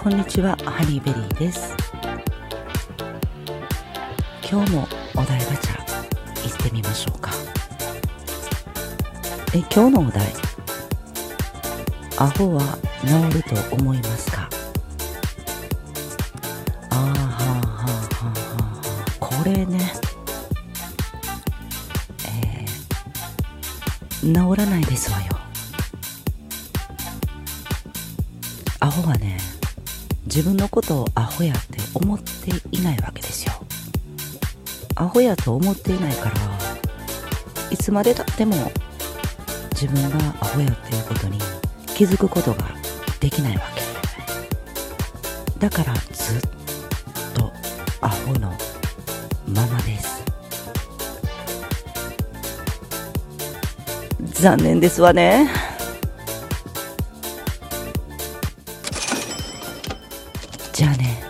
こんにちはハニーベリーです。今日もお題ガチャ行ってみましょうか。え今日のお題アホは治ると思いますか？あーはあはあはあはあこれね。え、治らないですわよ。アホはね自分のことをアホやって思っていないわけですよ。アホやと思っていないからいつまでたっても自分がアホやっていうことに気づくことができないわけ。だからずっとアホのままです。残念ですわね。じゃあね。